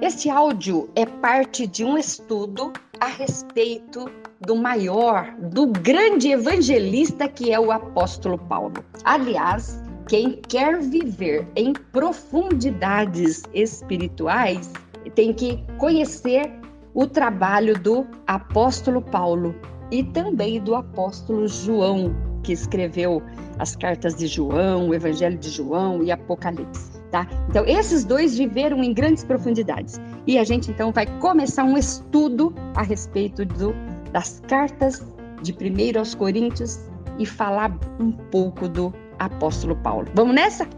Este áudio é parte de um estudo a respeito do maior, do grande evangelista que é o apóstolo Paulo. Aliás, quem quer viver em profundidades espirituais tem que conhecer o trabalho do apóstolo Paulo e também do apóstolo João, que escreveu as cartas de João, o Evangelho de João e Apocalipse. Tá? Então, esses dois viveram em grandes profundidades. E a gente então vai começar um estudo a respeito do, das cartas de 1 aos Coríntios e falar um pouco do apóstolo Paulo. Vamos nessa?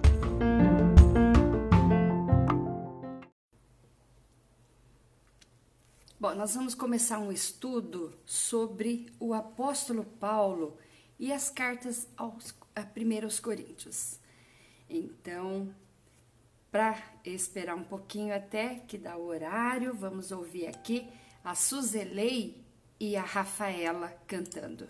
Bom, nós vamos começar um estudo sobre o apóstolo Paulo e as cartas aos, a 1 Coríntios. Então, para esperar um pouquinho até que dá o horário, vamos ouvir aqui a Suzelei e a Rafaela cantando.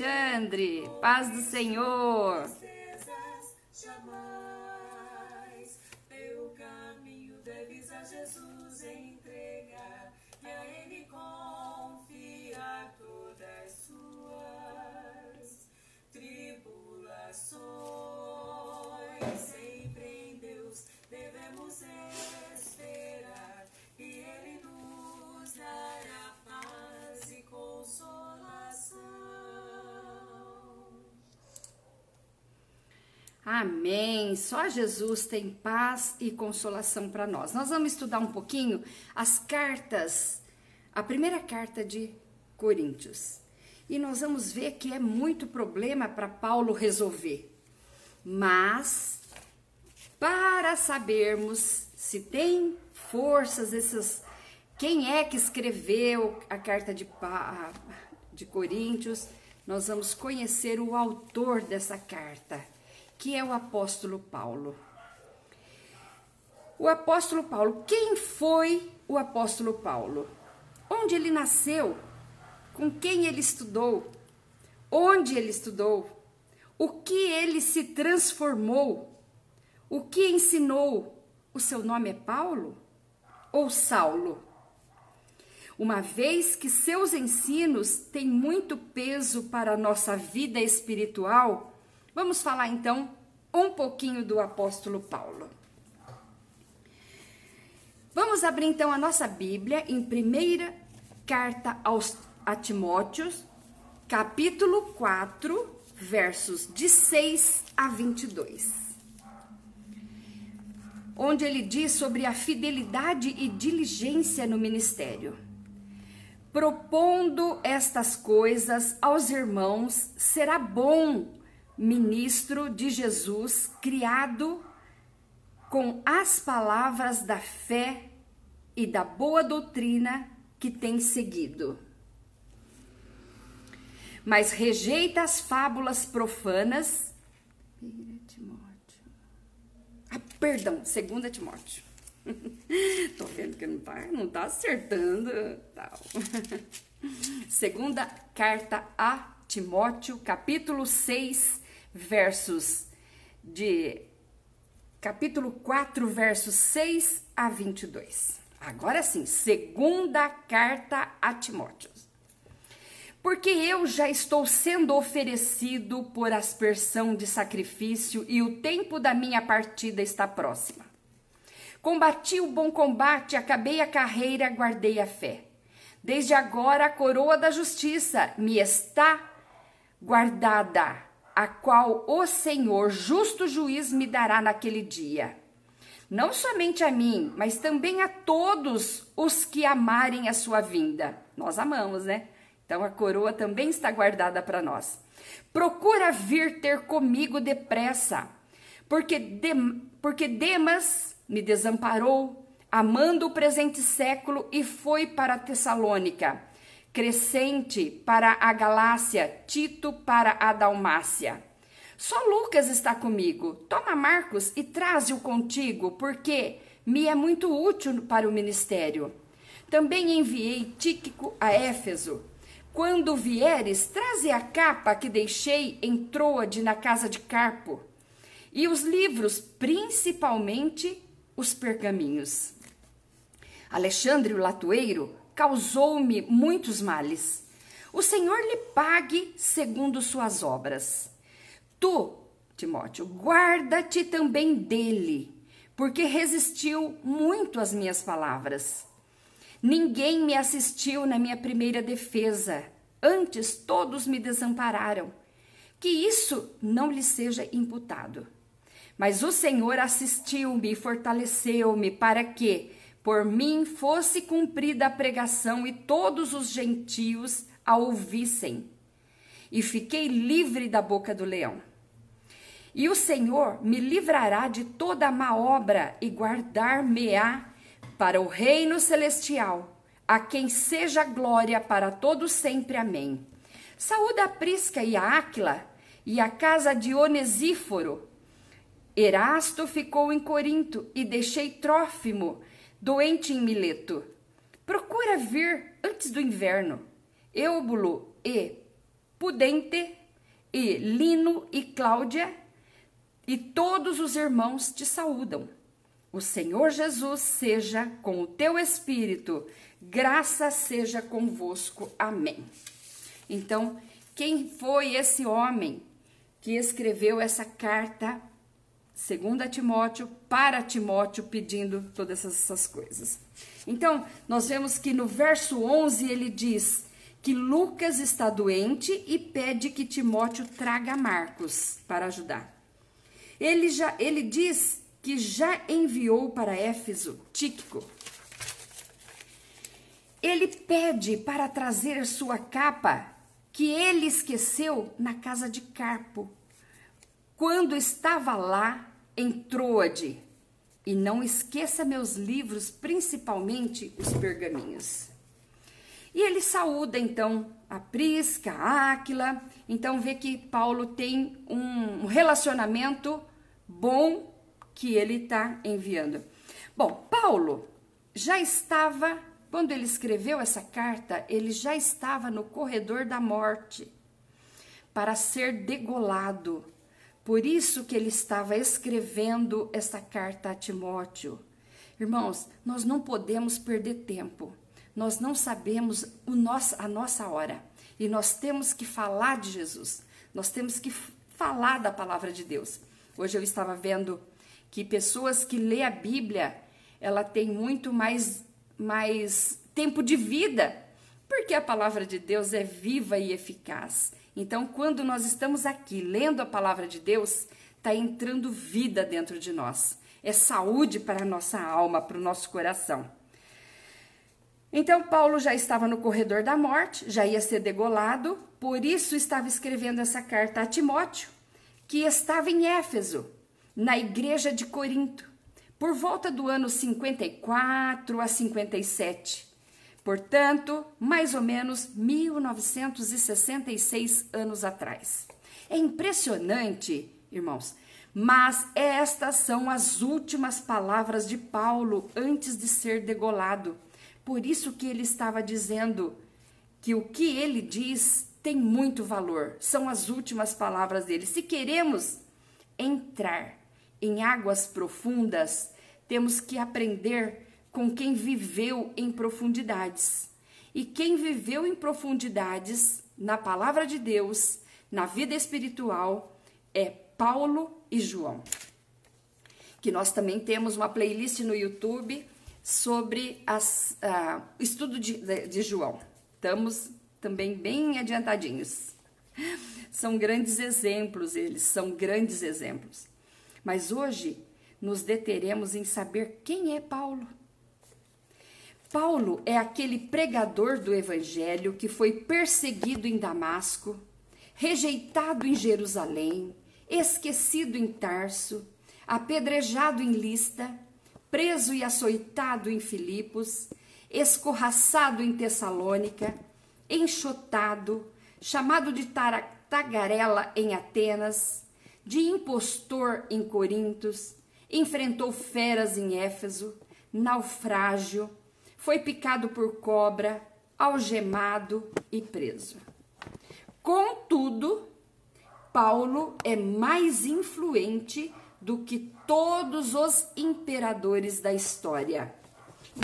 Alexandre, paz do Senhor. Só Jesus tem paz e consolação para nós. Nós vamos estudar um pouquinho as cartas, a primeira carta de Coríntios. E nós vamos ver que é muito problema para Paulo resolver. Mas para sabermos se tem forças esses quem é que escreveu a carta de, de Coríntios, nós vamos conhecer o autor dessa carta que é o apóstolo Paulo. O apóstolo Paulo, quem foi o apóstolo Paulo? Onde ele nasceu? Com quem ele estudou? Onde ele estudou? O que ele se transformou? O que ensinou? O seu nome é Paulo ou Saulo? Uma vez que seus ensinos têm muito peso para a nossa vida espiritual, Vamos falar então um pouquinho do apóstolo Paulo. Vamos abrir então a nossa Bíblia em primeira carta aos a Timóteos, capítulo 4, versos de 6 a 22. Onde ele diz sobre a fidelidade e diligência no ministério. propondo estas coisas aos irmãos, será bom ministro de Jesus, criado com as palavras da fé e da boa doutrina que tem seguido. Mas rejeita as fábulas profanas. Ah, perdão, segunda Timóteo. Tô vendo que não tá, não tá acertando. Tal. Segunda carta a Timóteo, capítulo 6, versos de capítulo 4, versos 6 a 22. Agora sim, segunda carta a Timóteo. Porque eu já estou sendo oferecido por aspersão de sacrifício e o tempo da minha partida está próxima. Combati o bom combate, acabei a carreira, guardei a fé. Desde agora a coroa da justiça me está guardada a qual o Senhor, justo juiz, me dará naquele dia. Não somente a mim, mas também a todos os que amarem a sua vinda. Nós amamos, né? Então a coroa também está guardada para nós. Procura vir ter comigo depressa, porque, de, porque Demas me desamparou, amando o presente século, e foi para Tessalônica. Crescente para a Galácia, Tito para a Dalmácia. Só Lucas está comigo. Toma Marcos e traze-o contigo, porque me é muito útil para o ministério. Também enviei Tíquico a Éfeso. Quando vieres, traze a capa que deixei em Troade na casa de Carpo, e os livros, principalmente os pergaminhos. Alexandre o Latueiro causou-me muitos males. O Senhor lhe pague segundo suas obras. Tu, Timóteo, guarda-te também dele, porque resistiu muito às minhas palavras. Ninguém me assistiu na minha primeira defesa, antes todos me desampararam. Que isso não lhe seja imputado. Mas o Senhor assistiu-me e fortaleceu-me para que, por mim fosse cumprida a pregação e todos os gentios a ouvissem. E fiquei livre da boca do leão. E o Senhor me livrará de toda má obra e guardar-me-á para o reino celestial, a quem seja glória para todos sempre. Amém. Saúda a Prisca e a Áquila e a casa de Onesíforo. Erasto ficou em Corinto e deixei Trófimo doente em Mileto. Procura vir antes do inverno. Eubulo e Pudente e Lino e Cláudia e todos os irmãos te saúdam. O Senhor Jesus seja com o teu espírito, graça seja convosco. Amém. Então, quem foi esse homem que escreveu essa carta segunda Timóteo, para Timóteo, pedindo todas essas coisas. Então, nós vemos que no verso 11 ele diz que Lucas está doente e pede que Timóteo traga Marcos para ajudar. Ele já ele diz que já enviou para Éfeso Tíquico. Ele pede para trazer sua capa que ele esqueceu na casa de Carpo. Quando estava lá, em Troade. E não esqueça meus livros, principalmente os pergaminhos. E ele saúda então a Prisca, a Áquila. Então vê que Paulo tem um relacionamento bom que ele está enviando. Bom, Paulo já estava, quando ele escreveu essa carta, ele já estava no corredor da morte para ser degolado por isso que ele estava escrevendo esta carta a Timóteo. Irmãos, nós não podemos perder tempo. Nós não sabemos o nosso, a nossa hora. E nós temos que falar de Jesus. Nós temos que falar da palavra de Deus. Hoje eu estava vendo que pessoas que lê a Bíblia, ela tem muito mais, mais tempo de vida, porque a palavra de Deus é viva e eficaz. Então, quando nós estamos aqui lendo a palavra de Deus, está entrando vida dentro de nós. É saúde para a nossa alma, para o nosso coração. Então, Paulo já estava no corredor da morte, já ia ser degolado, por isso estava escrevendo essa carta a Timóteo, que estava em Éfeso, na igreja de Corinto, por volta do ano 54 a 57. Portanto, mais ou menos 1966 anos atrás. É impressionante, irmãos, mas estas são as últimas palavras de Paulo antes de ser degolado. Por isso que ele estava dizendo que o que ele diz tem muito valor. São as últimas palavras dele. Se queremos entrar em águas profundas, temos que aprender com quem viveu em profundidades. E quem viveu em profundidades na palavra de Deus, na vida espiritual, é Paulo e João. Que nós também temos uma playlist no YouTube sobre o uh, estudo de, de João. Estamos também bem adiantadinhos. São grandes exemplos, eles são grandes exemplos. Mas hoje nos deteremos em saber quem é Paulo. Paulo é aquele pregador do evangelho que foi perseguido em Damasco, rejeitado em Jerusalém, esquecido em Tarso, apedrejado em Lista, preso e açoitado em Filipos, escorraçado em Tessalônica, enxotado, chamado de tagarela em Atenas, de impostor em Corintos, enfrentou feras em Éfeso, naufrágio, foi picado por cobra, algemado e preso. Contudo, Paulo é mais influente do que todos os imperadores da história.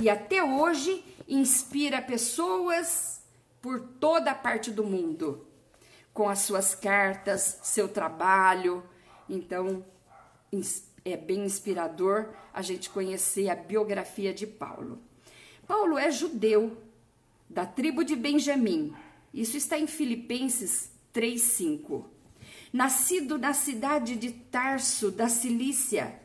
E até hoje inspira pessoas por toda a parte do mundo, com as suas cartas, seu trabalho. Então, é bem inspirador a gente conhecer a biografia de Paulo. Paulo é judeu, da tribo de Benjamim. Isso está em Filipenses 3:5 nascido na cidade de Tarso, da Cilícia.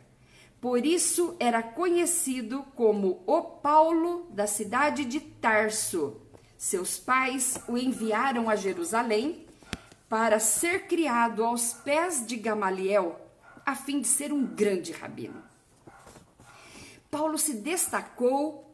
Por isso era conhecido como o Paulo da cidade de Tarso. Seus pais o enviaram a Jerusalém para ser criado aos pés de Gamaliel, a fim de ser um grande rabino. Paulo se destacou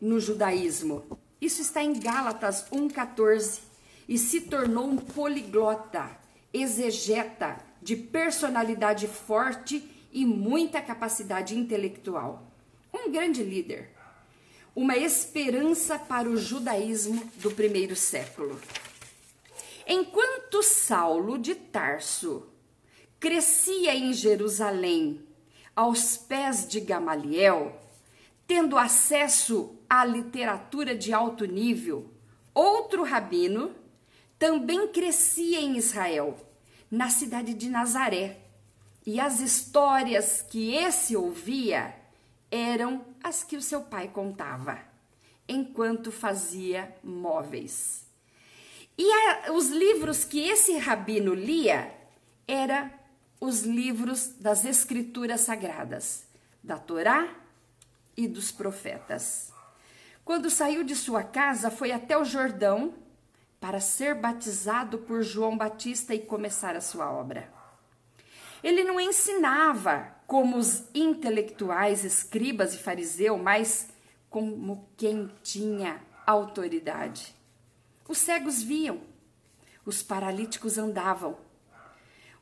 no judaísmo. Isso está em Gálatas 1,14. E se tornou um poliglota exegeta, de personalidade forte e muita capacidade intelectual. Um grande líder. Uma esperança para o judaísmo do primeiro século. Enquanto Saulo de Tarso crescia em Jerusalém, aos pés de Gamaliel, tendo acesso à literatura de alto nível, outro rabino também crescia em Israel, na cidade de Nazaré. E as histórias que esse ouvia eram as que o seu pai contava, enquanto fazia móveis. E a, os livros que esse rabino lia eram os livros das escrituras sagradas, da Torá e dos profetas. Quando saiu de sua casa, foi até o Jordão para ser batizado por João Batista e começar a sua obra. Ele não ensinava como os intelectuais, escribas e fariseus, mas como quem tinha autoridade. Os cegos viam, os paralíticos andavam,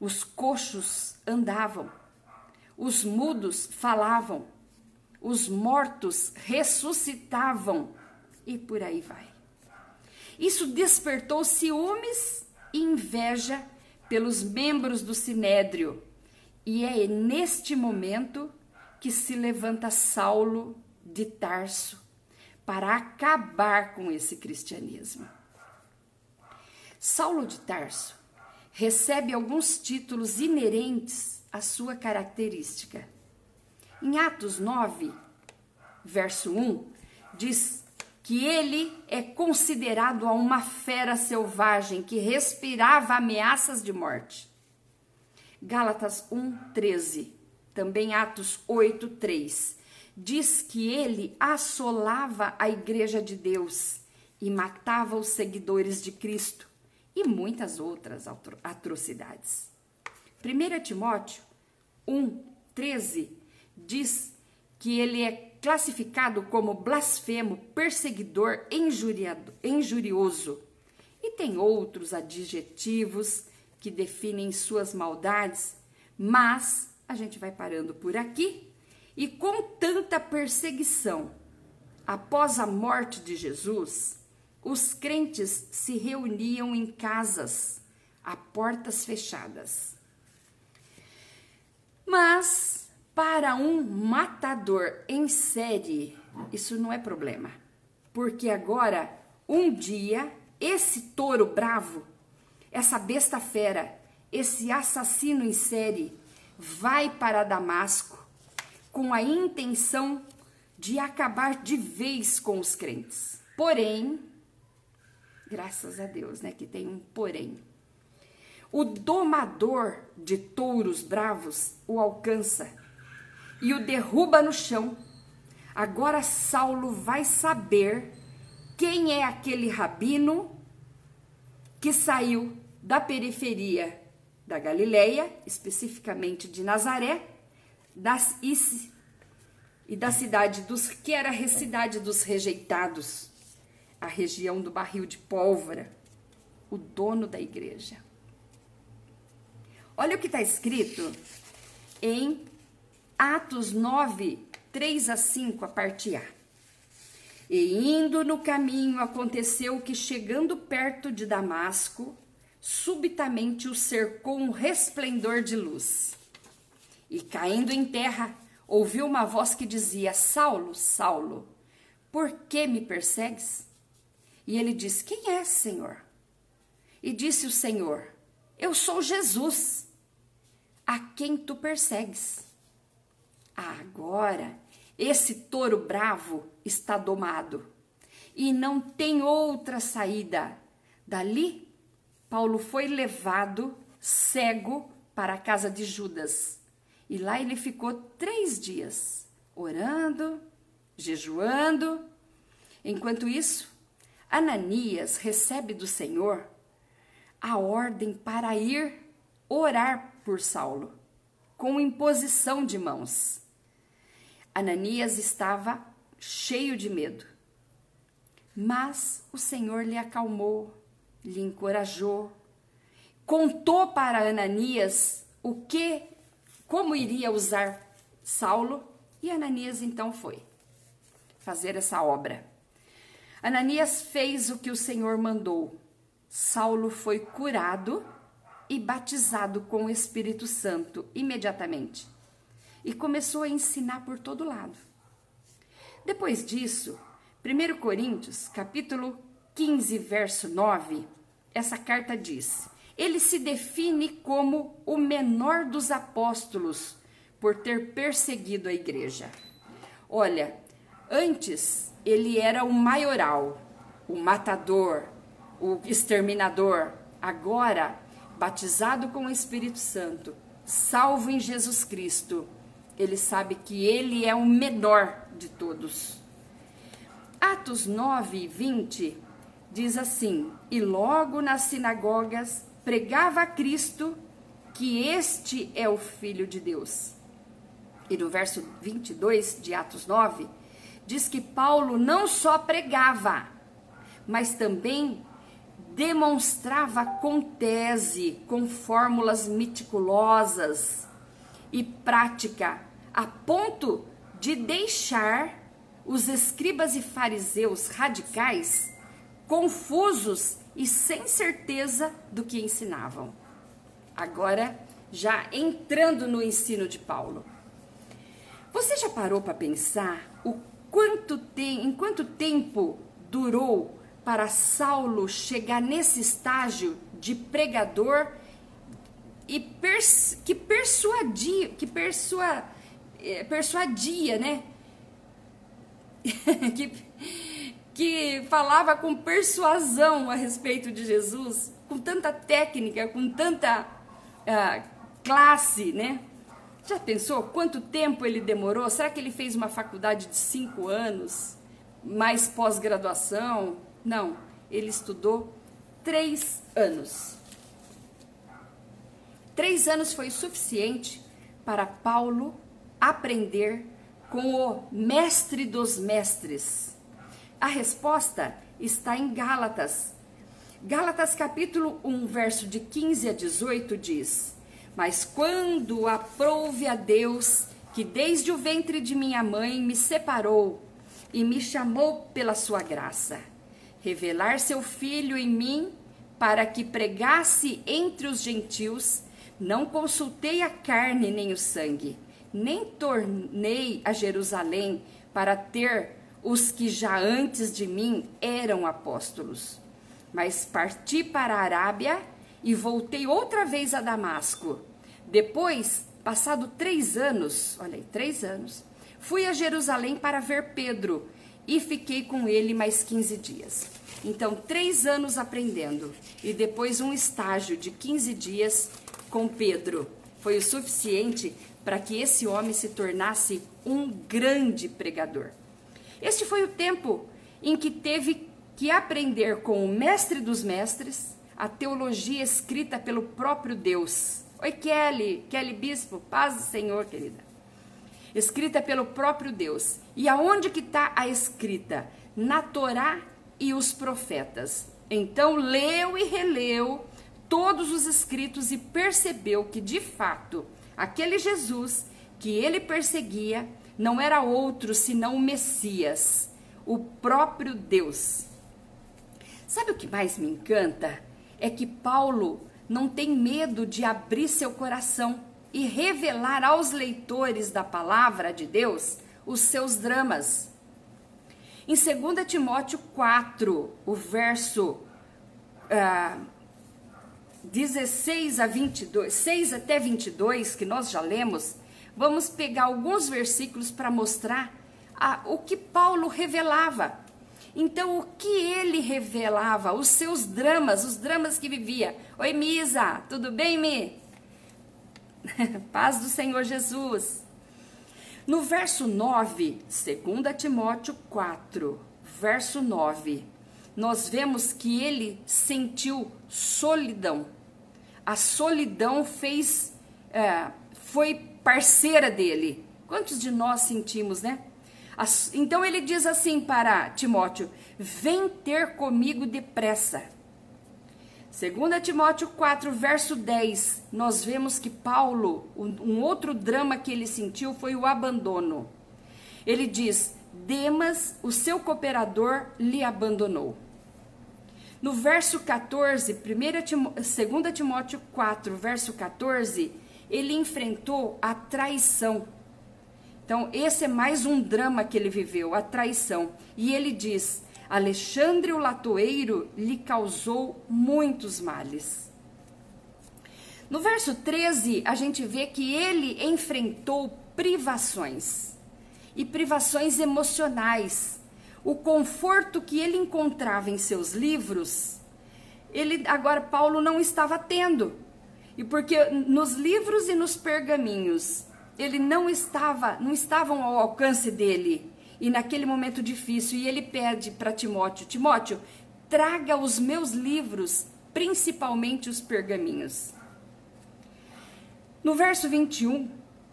os coxos andavam, os mudos falavam, os mortos ressuscitavam e por aí vai. Isso despertou ciúmes e inveja pelos membros do sinédrio. E é neste momento que se levanta Saulo de Tarso para acabar com esse cristianismo. Saulo de Tarso recebe alguns títulos inerentes à sua característica. Em Atos 9, verso 1, diz que ele é considerado uma fera selvagem que respirava ameaças de morte. Gálatas 1:13, também Atos 8:3. diz que ele assolava a igreja de Deus e matava os seguidores de Cristo e muitas outras atrocidades. 1 Timóteo 1, 13 diz que ele é classificado como blasfemo, perseguidor, injuriado, injurioso. E tem outros adjetivos que definem suas maldades, mas a gente vai parando por aqui. E com tanta perseguição, após a morte de Jesus, os crentes se reuniam em casas, a portas fechadas. Mas para um matador em série, isso não é problema, porque agora, um dia, esse touro bravo, essa besta fera, esse assassino em série, vai para Damasco com a intenção de acabar de vez com os crentes. Porém, graças a Deus, né, que tem um porém. O domador de touros bravos o alcança e o derruba no chão. Agora Saulo vai saber quem é aquele rabino que saiu da periferia da Galileia, especificamente de Nazaré, das e da cidade dos que era a cidade dos rejeitados, a região do barril de pólvora, o dono da igreja. Olha o que está escrito em Atos 9, 3 a 5, a parte A. E indo no caminho, aconteceu que, chegando perto de Damasco, subitamente o cercou um resplendor de luz. E caindo em terra, ouviu uma voz que dizia: Saulo, Saulo, por que me persegues? E ele disse: Quem é, Senhor? E disse o Senhor: Eu sou Jesus, a quem tu persegues. Agora, esse touro bravo está domado e não tem outra saída. Dali Paulo foi levado cego para a casa de Judas. E lá ele ficou três dias, orando, jejuando. Enquanto isso, Ananias recebe do Senhor a ordem para ir orar por Saulo, com imposição de mãos. Ananias estava cheio de medo, mas o Senhor lhe acalmou lhe encorajou, contou para Ananias o que, como iria usar Saulo, e Ananias então foi fazer essa obra. Ananias fez o que o Senhor mandou. Saulo foi curado e batizado com o Espírito Santo imediatamente e começou a ensinar por todo lado. Depois disso, 1 Coríntios, capítulo 15, verso 9, essa carta diz: ele se define como o menor dos apóstolos por ter perseguido a igreja. Olha, antes ele era o maioral, o matador, o exterminador. Agora, batizado com o Espírito Santo, salvo em Jesus Cristo, ele sabe que ele é o menor de todos. Atos 9 e 20 diz assim: E logo nas sinagogas pregava a Cristo que este é o Filho de Deus. E no verso 22 de Atos 9, diz que Paulo não só pregava, mas também demonstrava com tese, com fórmulas meticulosas e prática, a ponto de deixar os escribas e fariseus radicais confusos e sem certeza do que ensinavam. Agora, já entrando no ensino de Paulo. Você já parou para pensar o quanto tem, em quanto tempo durou para Saulo chegar nesse estágio de pregador e pers, que persuadia, que persua, eh, persuadia, né? que que falava com persuasão a respeito de Jesus, com tanta técnica, com tanta uh, classe, né? Já pensou quanto tempo ele demorou? Será que ele fez uma faculdade de cinco anos, mais pós-graduação? Não, ele estudou três anos. Três anos foi suficiente para Paulo aprender com o mestre dos mestres. A resposta está em Gálatas. Gálatas capítulo 1, verso de 15 a 18 diz: mas quando aprouve a Deus, que desde o ventre de minha mãe me separou e me chamou pela sua graça, revelar seu filho em mim para que pregasse entre os gentios, não consultei a carne nem o sangue, nem tornei a Jerusalém para ter os que já antes de mim eram apóstolos. Mas parti para a Arábia e voltei outra vez a Damasco. Depois, passado três anos, olha aí, três anos, fui a Jerusalém para ver Pedro e fiquei com ele mais 15 dias. Então, três anos aprendendo e depois um estágio de 15 dias com Pedro foi o suficiente para que esse homem se tornasse um grande pregador. Este foi o tempo em que teve que aprender com o mestre dos mestres, a teologia escrita pelo próprio Deus. Oi, Kelly, Kelly Bispo, paz do Senhor, querida. Escrita pelo próprio Deus. E aonde que está a escrita? Na Torá e os profetas. Então leu e releu todos os escritos e percebeu que de fato aquele Jesus que ele perseguia não era outro senão o Messias, o próprio Deus. Sabe o que mais me encanta? é que Paulo não tem medo de abrir seu coração e revelar aos leitores da palavra de Deus os seus dramas. Em 2 Timóteo 4, o verso ah, 16 a 22, 6 até 22, que nós já lemos, vamos pegar alguns versículos para mostrar ah, o que Paulo revelava então, o que ele revelava? Os seus dramas, os dramas que vivia. Oi, Misa, tudo bem, Mi? Paz do Senhor Jesus. No verso 9, 2 Timóteo 4, verso 9, nós vemos que ele sentiu solidão. A solidão fez, é, foi parceira dele. Quantos de nós sentimos, né? Então ele diz assim para Timóteo: Vem ter comigo depressa. 2 Timóteo 4, verso 10, nós vemos que Paulo, um outro drama que ele sentiu foi o abandono. Ele diz: Demas, o seu cooperador, lhe abandonou. No verso 14, 2 Timóteo 4, verso 14, ele enfrentou a traição. Então, esse é mais um drama que ele viveu, a traição. E ele diz: Alexandre o latoeiro lhe causou muitos males. No verso 13, a gente vê que ele enfrentou privações e privações emocionais. O conforto que ele encontrava em seus livros, ele agora Paulo não estava tendo. E porque nos livros e nos pergaminhos ele não estava, não estavam ao alcance dele e naquele momento difícil, e ele pede para Timóteo: Timóteo, traga os meus livros, principalmente os pergaminhos. No verso 21,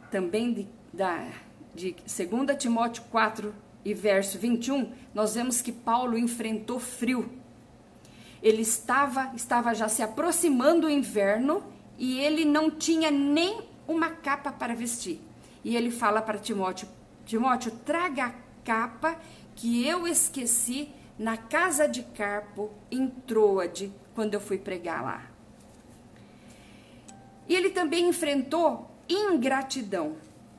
também de, da, de 2 Timóteo 4 e verso 21, nós vemos que Paulo enfrentou frio. Ele estava, estava já se aproximando o inverno e ele não tinha nem uma capa para vestir. E ele fala para Timóteo: Timóteo, traga a capa que eu esqueci na casa de Carpo, em Troade, quando eu fui pregar lá. E ele também enfrentou ingratidão,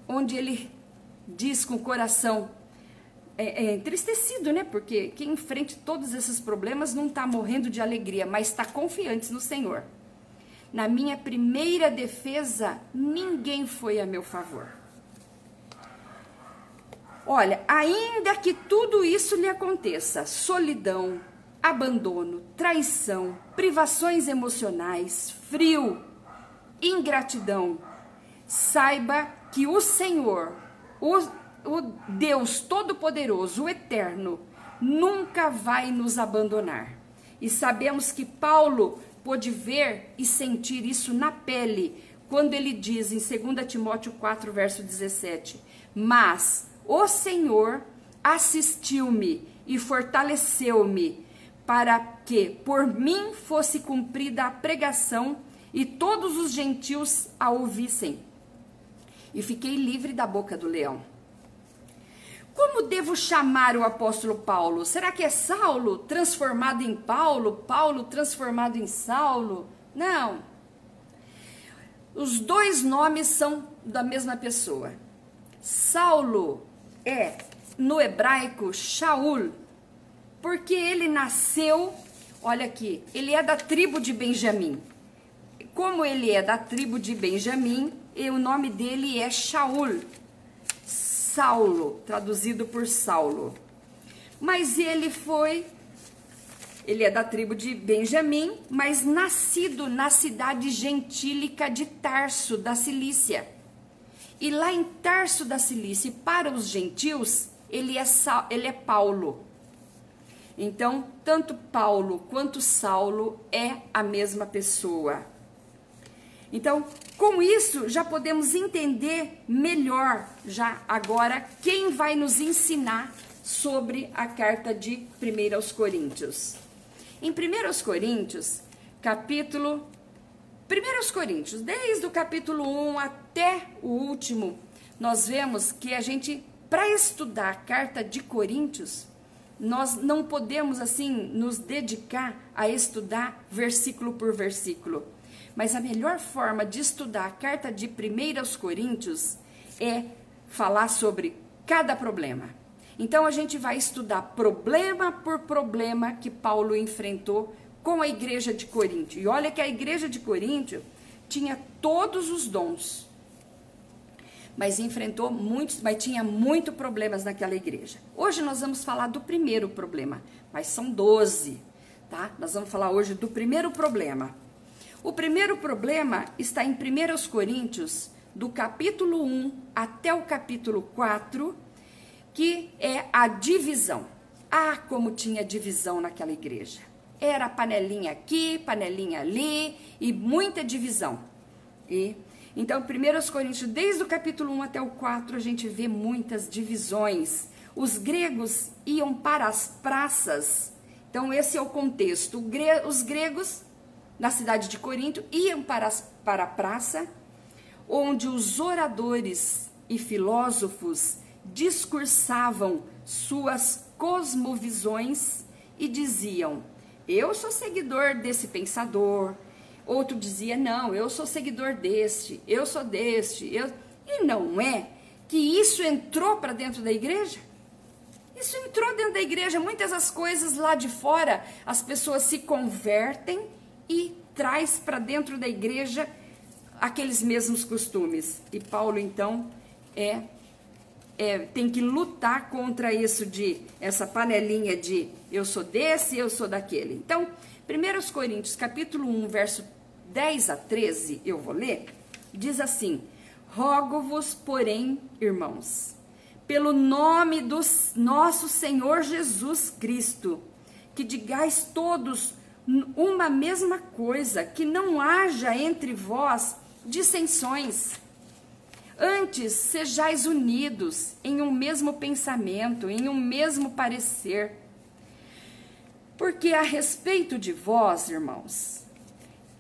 onde ele diz com o coração é, é, entristecido, né? Porque quem enfrenta todos esses problemas não está morrendo de alegria, mas está confiante no Senhor. Na minha primeira defesa, ninguém foi a meu favor. Olha, ainda que tudo isso lhe aconteça, solidão, abandono, traição, privações emocionais, frio, ingratidão, saiba que o Senhor, o, o Deus Todo-Poderoso, o Eterno, nunca vai nos abandonar. E sabemos que Paulo pôde ver e sentir isso na pele, quando ele diz em 2 Timóteo 4, verso 17: Mas o Senhor assistiu-me e fortaleceu-me, para que por mim fosse cumprida a pregação e todos os gentios a ouvissem. E fiquei livre da boca do leão. Como devo chamar o apóstolo Paulo? Será que é Saulo transformado em Paulo? Paulo transformado em Saulo? Não. Os dois nomes são da mesma pessoa. Saulo é, no hebraico, Shaul, porque ele nasceu, olha aqui, ele é da tribo de Benjamim. Como ele é da tribo de Benjamim, o nome dele é Shaul. Saulo, traduzido por Saulo. Mas ele foi, ele é da tribo de Benjamim, mas nascido na cidade gentílica de Tarso, da Cilícia. E lá em Tarso da Cilícia, para os gentios, ele é, ele é Paulo. Então, tanto Paulo quanto Saulo é a mesma pessoa. Então, com isso, já podemos entender melhor, já agora, quem vai nos ensinar sobre a carta de 1 aos Coríntios. Em 1 aos Coríntios, capítulo 1 aos Coríntios, desde o capítulo 1 até o último, nós vemos que a gente, para estudar a carta de Coríntios, nós não podemos assim nos dedicar a estudar versículo por versículo. Mas a melhor forma de estudar a carta de 1 aos Coríntios é falar sobre cada problema. Então a gente vai estudar problema por problema que Paulo enfrentou com a igreja de Corinto. E olha que a igreja de Corinto tinha todos os dons, mas enfrentou muitos, mas tinha muito problemas naquela igreja. Hoje nós vamos falar do primeiro problema, mas são 12, tá? Nós vamos falar hoje do primeiro problema. O primeiro problema está em 1 Coríntios, do capítulo 1 até o capítulo 4, que é a divisão. Ah, como tinha divisão naquela igreja. Era panelinha aqui, panelinha ali e muita divisão. E então, 1 Coríntios, desde o capítulo 1 até o 4, a gente vê muitas divisões. Os gregos iam para as praças. Então, esse é o contexto. Os gregos na cidade de Corinto, iam para, para a praça, onde os oradores e filósofos discursavam suas cosmovisões e diziam: Eu sou seguidor desse pensador. Outro dizia: Não, eu sou seguidor deste, eu sou deste. Eu... E não é que isso entrou para dentro da igreja? Isso entrou dentro da igreja. Muitas das coisas lá de fora, as pessoas se convertem e traz para dentro da igreja aqueles mesmos costumes. E Paulo então é, é, tem que lutar contra isso de essa panelinha de eu sou desse, eu sou daquele. Então, 1 Coríntios capítulo 1, verso 10 a 13, eu vou ler, diz assim: Rogo-vos, porém, irmãos, pelo nome do nosso Senhor Jesus Cristo, que digais todos uma mesma coisa, que não haja entre vós dissensões. Antes sejais unidos em um mesmo pensamento, em um mesmo parecer. Porque a respeito de vós, irmãos,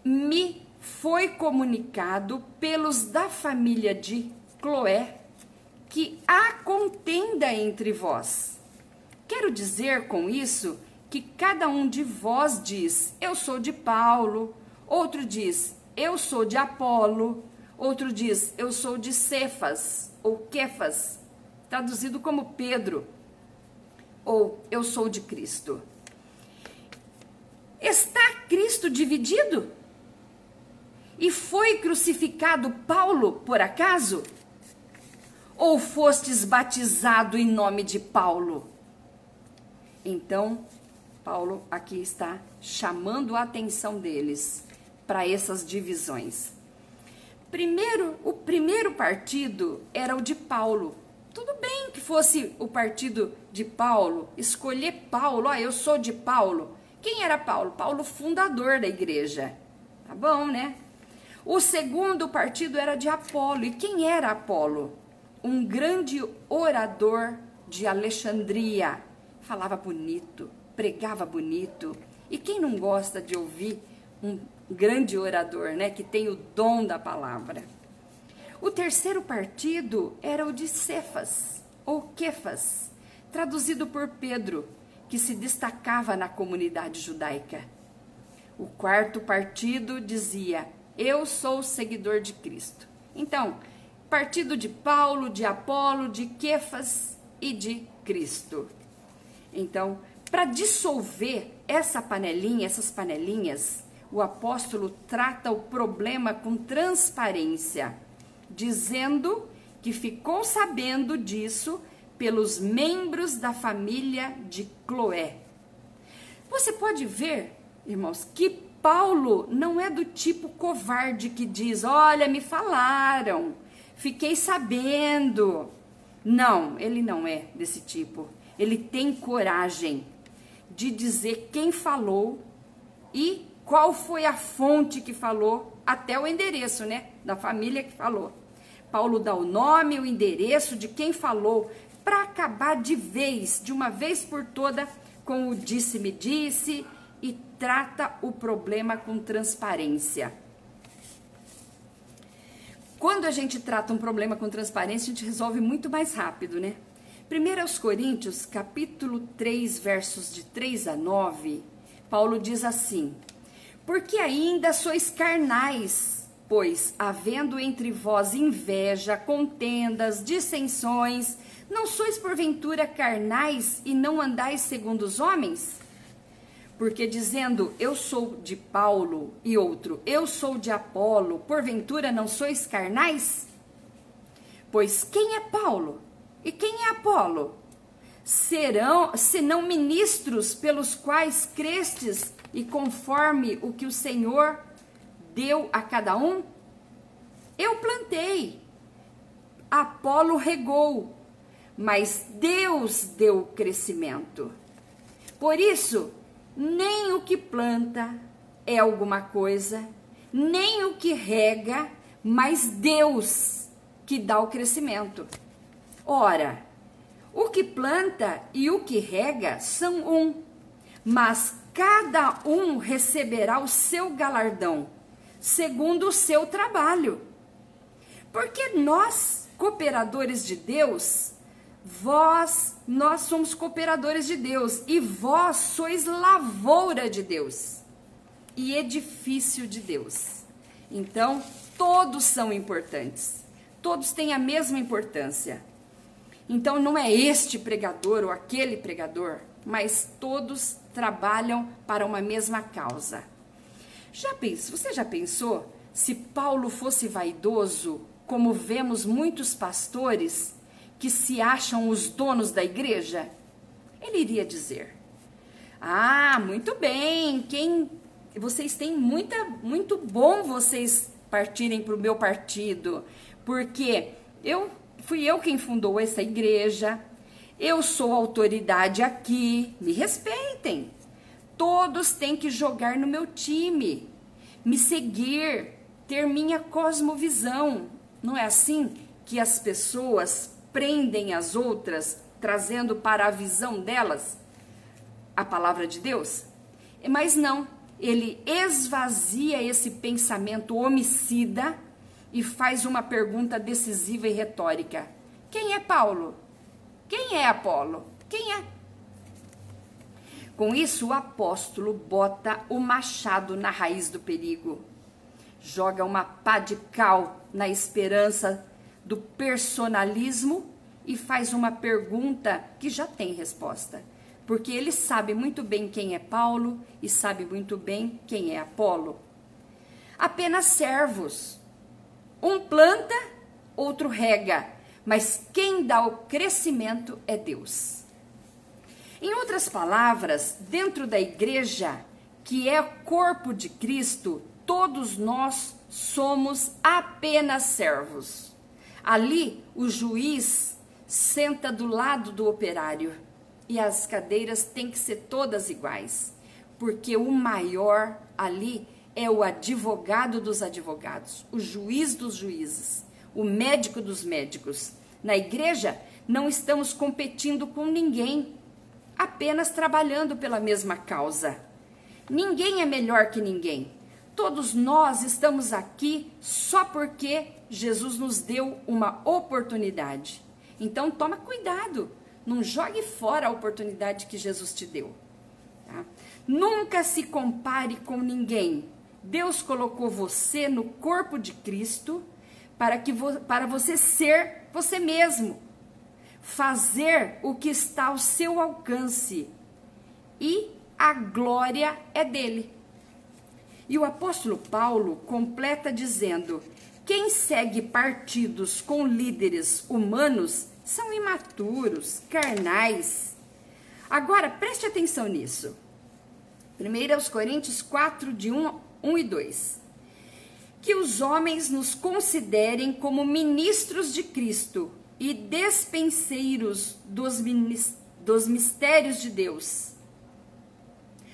me foi comunicado pelos da família de Cloé que há contenda entre vós. Quero dizer com isso que cada um de vós diz: Eu sou de Paulo, outro diz: Eu sou de Apolo, outro diz: Eu sou de Cefas ou Kefas, traduzido como Pedro, ou Eu sou de Cristo. Está Cristo dividido? E foi crucificado Paulo por acaso? Ou fostes batizado em nome de Paulo? Então, Paulo aqui está chamando a atenção deles para essas divisões. Primeiro, o primeiro partido era o de Paulo. Tudo bem que fosse o partido de Paulo, escolher Paulo, ó, eu sou de Paulo. Quem era Paulo? Paulo, fundador da igreja. Tá bom, né? O segundo partido era de Apolo. E quem era Apolo? Um grande orador de Alexandria. Falava bonito, pregava bonito. E quem não gosta de ouvir um grande orador, né, que tem o dom da palavra? O terceiro partido era o de Cefas, ou Kefas, traduzido por Pedro, que se destacava na comunidade judaica. O quarto partido dizia: Eu sou seguidor de Cristo. Então, partido de Paulo, de Apolo, de Kefas e de Cristo. Então, para dissolver essa panelinha, essas panelinhas, o apóstolo trata o problema com transparência, dizendo que ficou sabendo disso pelos membros da família de Cloé. Você pode ver, irmãos, que Paulo não é do tipo covarde que diz: Olha, me falaram, fiquei sabendo. Não, ele não é desse tipo. Ele tem coragem de dizer quem falou e qual foi a fonte que falou, até o endereço, né? Da família que falou. Paulo dá o nome, o endereço de quem falou, para acabar de vez, de uma vez por toda, com o disse-me disse e trata o problema com transparência. Quando a gente trata um problema com transparência, a gente resolve muito mais rápido, né? 1 aos Coríntios, capítulo 3, versos de 3 a 9, Paulo diz assim: Porque ainda sois carnais, pois, havendo entre vós inveja, contendas, dissensões, não sois porventura carnais e não andais segundo os homens? Porque dizendo eu sou de Paulo e outro eu sou de Apolo, porventura não sois carnais? Pois quem é Paulo e quem é Apolo? Serão, senão ministros pelos quais crestes e conforme o que o Senhor deu a cada um? Eu plantei, Apolo regou, mas Deus deu o crescimento. Por isso, nem o que planta é alguma coisa, nem o que rega, mas Deus que dá o crescimento. Ora, o que planta e o que rega são um, mas cada um receberá o seu galardão, segundo o seu trabalho. Porque nós, cooperadores de Deus, vós, nós somos cooperadores de Deus e vós sois lavoura de Deus e edifício de Deus. Então, todos são importantes. Todos têm a mesma importância. Então não é este pregador ou aquele pregador, mas todos trabalham para uma mesma causa. Já pensou, você já pensou se Paulo fosse vaidoso, como vemos muitos pastores que se acham os donos da igreja? Ele iria dizer: "Ah, muito bem, quem vocês têm muita muito bom vocês partirem para o meu partido, porque eu Fui eu quem fundou essa igreja. Eu sou autoridade aqui. Me respeitem. Todos têm que jogar no meu time, me seguir, ter minha cosmovisão. Não é assim que as pessoas prendem as outras, trazendo para a visão delas a palavra de Deus? Mas não, ele esvazia esse pensamento homicida e faz uma pergunta decisiva e retórica: Quem é Paulo? Quem é Apolo? Quem é? Com isso, o apóstolo bota o machado na raiz do perigo, joga uma pá de cal na esperança do personalismo e faz uma pergunta que já tem resposta, porque ele sabe muito bem quem é Paulo e sabe muito bem quem é Apolo. Apenas servos, um planta, outro rega, mas quem dá o crescimento é Deus. Em outras palavras, dentro da igreja, que é corpo de Cristo, todos nós somos apenas servos. Ali, o juiz senta do lado do operário e as cadeiras têm que ser todas iguais, porque o maior ali é o advogado dos advogados, o juiz dos juízes, o médico dos médicos. Na igreja, não estamos competindo com ninguém, apenas trabalhando pela mesma causa. Ninguém é melhor que ninguém. Todos nós estamos aqui só porque Jesus nos deu uma oportunidade. Então toma cuidado, não jogue fora a oportunidade que Jesus te deu. Tá? Nunca se compare com ninguém. Deus colocou você no corpo de Cristo para que para você ser você mesmo, fazer o que está ao seu alcance e a glória é dele. E o apóstolo Paulo completa dizendo: quem segue partidos com líderes humanos são imaturos, carnais. Agora, preste atenção nisso. 1 Coríntios 4, de 1, 1 e 2. Que os homens nos considerem como ministros de Cristo e despenseiros dos, dos mistérios de Deus.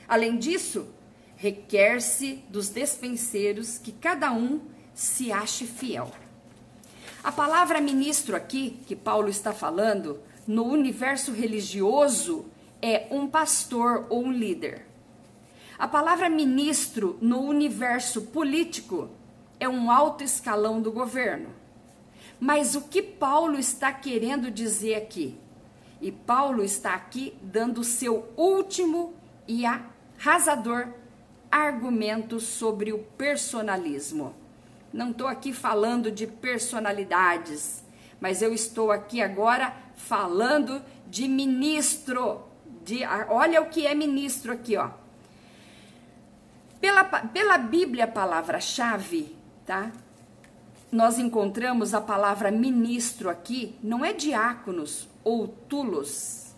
Além disso, requer-se dos despenseiros que cada um se ache fiel. A palavra ministro aqui, que Paulo está falando, no universo religioso, é um pastor ou um líder. A palavra ministro no universo político é um alto escalão do governo. Mas o que Paulo está querendo dizer aqui? E Paulo está aqui dando seu último e arrasador argumento sobre o personalismo. Não estou aqui falando de personalidades, mas eu estou aqui agora falando de ministro. De, olha o que é ministro aqui, ó. Pela, pela Bíblia, palavra-chave, tá? Nós encontramos a palavra ministro aqui, não é diáconos ou tulos.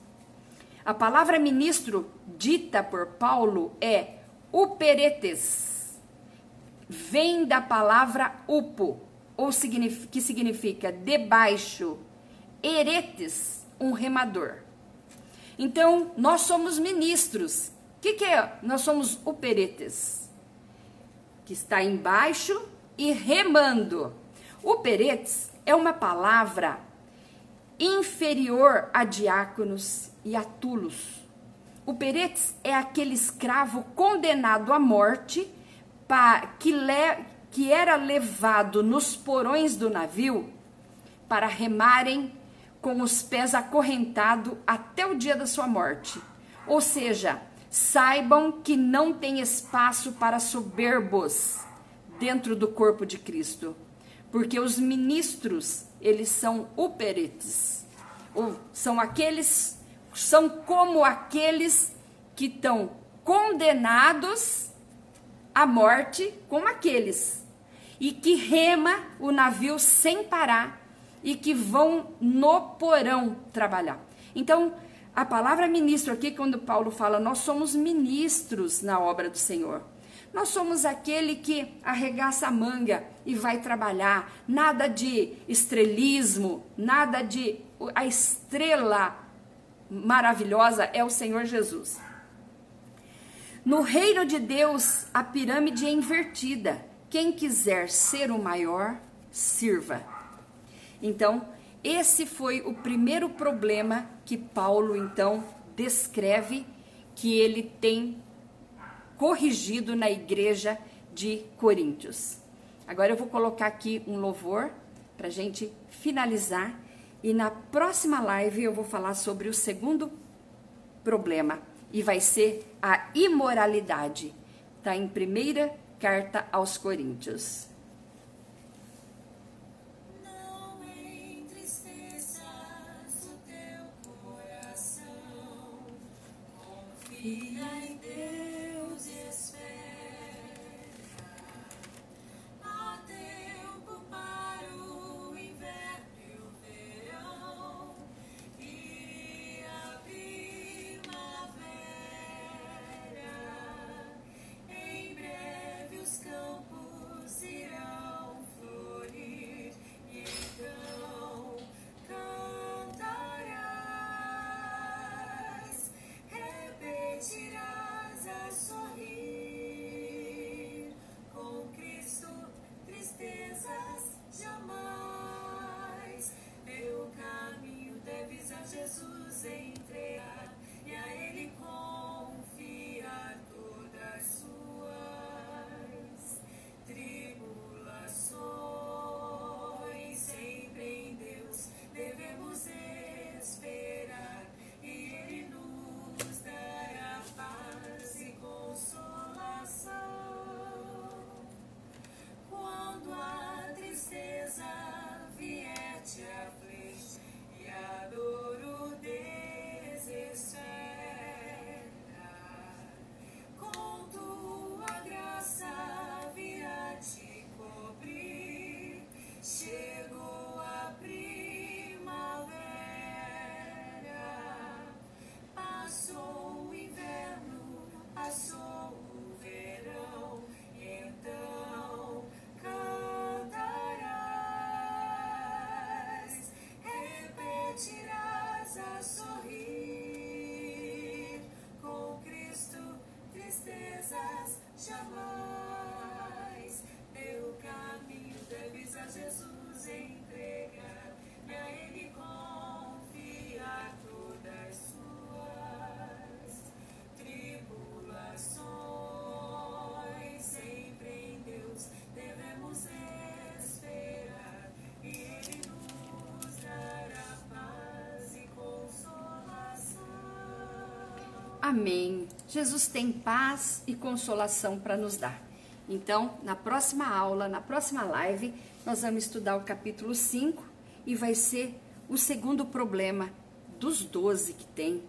A palavra ministro dita por Paulo é uperetes. Vem da palavra upo, ou que significa debaixo. Eretes, um remador. Então, nós somos ministros. O que, que é? Nós somos uperetes, que está embaixo e remando. Uperetes é uma palavra inferior a diáconos e a tulos. O peretes é aquele escravo condenado à morte que, le, que era levado nos porões do navio para remarem com os pés acorrentados até o dia da sua morte. Ou seja, saibam que não tem espaço para soberbos dentro do corpo de Cristo, porque os ministros, eles são uperetes, são aqueles são como aqueles que estão condenados à morte, como aqueles, e que rema o navio sem parar e que vão no porão trabalhar. Então, a palavra ministro aqui, quando Paulo fala, nós somos ministros na obra do Senhor. Nós somos aquele que arregaça a manga e vai trabalhar. Nada de estrelismo, nada de a estrela maravilhosa é o Senhor Jesus. No reino de Deus, a pirâmide é invertida. Quem quiser ser o maior, sirva. Então, esse foi o primeiro problema que Paulo então descreve que ele tem corrigido na igreja de Coríntios. Agora eu vou colocar aqui um louvor para gente finalizar e na próxima live eu vou falar sobre o segundo problema e vai ser a imoralidade. Está em primeira carta aos Coríntios. Yeah. Amém. Jesus tem paz e consolação para nos dar. Então, na próxima aula, na próxima live, nós vamos estudar o capítulo 5 e vai ser o segundo problema dos 12 que tem,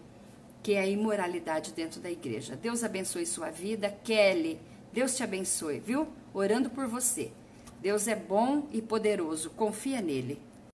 que é a imoralidade dentro da igreja. Deus abençoe sua vida. Kelly, Deus te abençoe, viu? Orando por você. Deus é bom e poderoso, confia nele.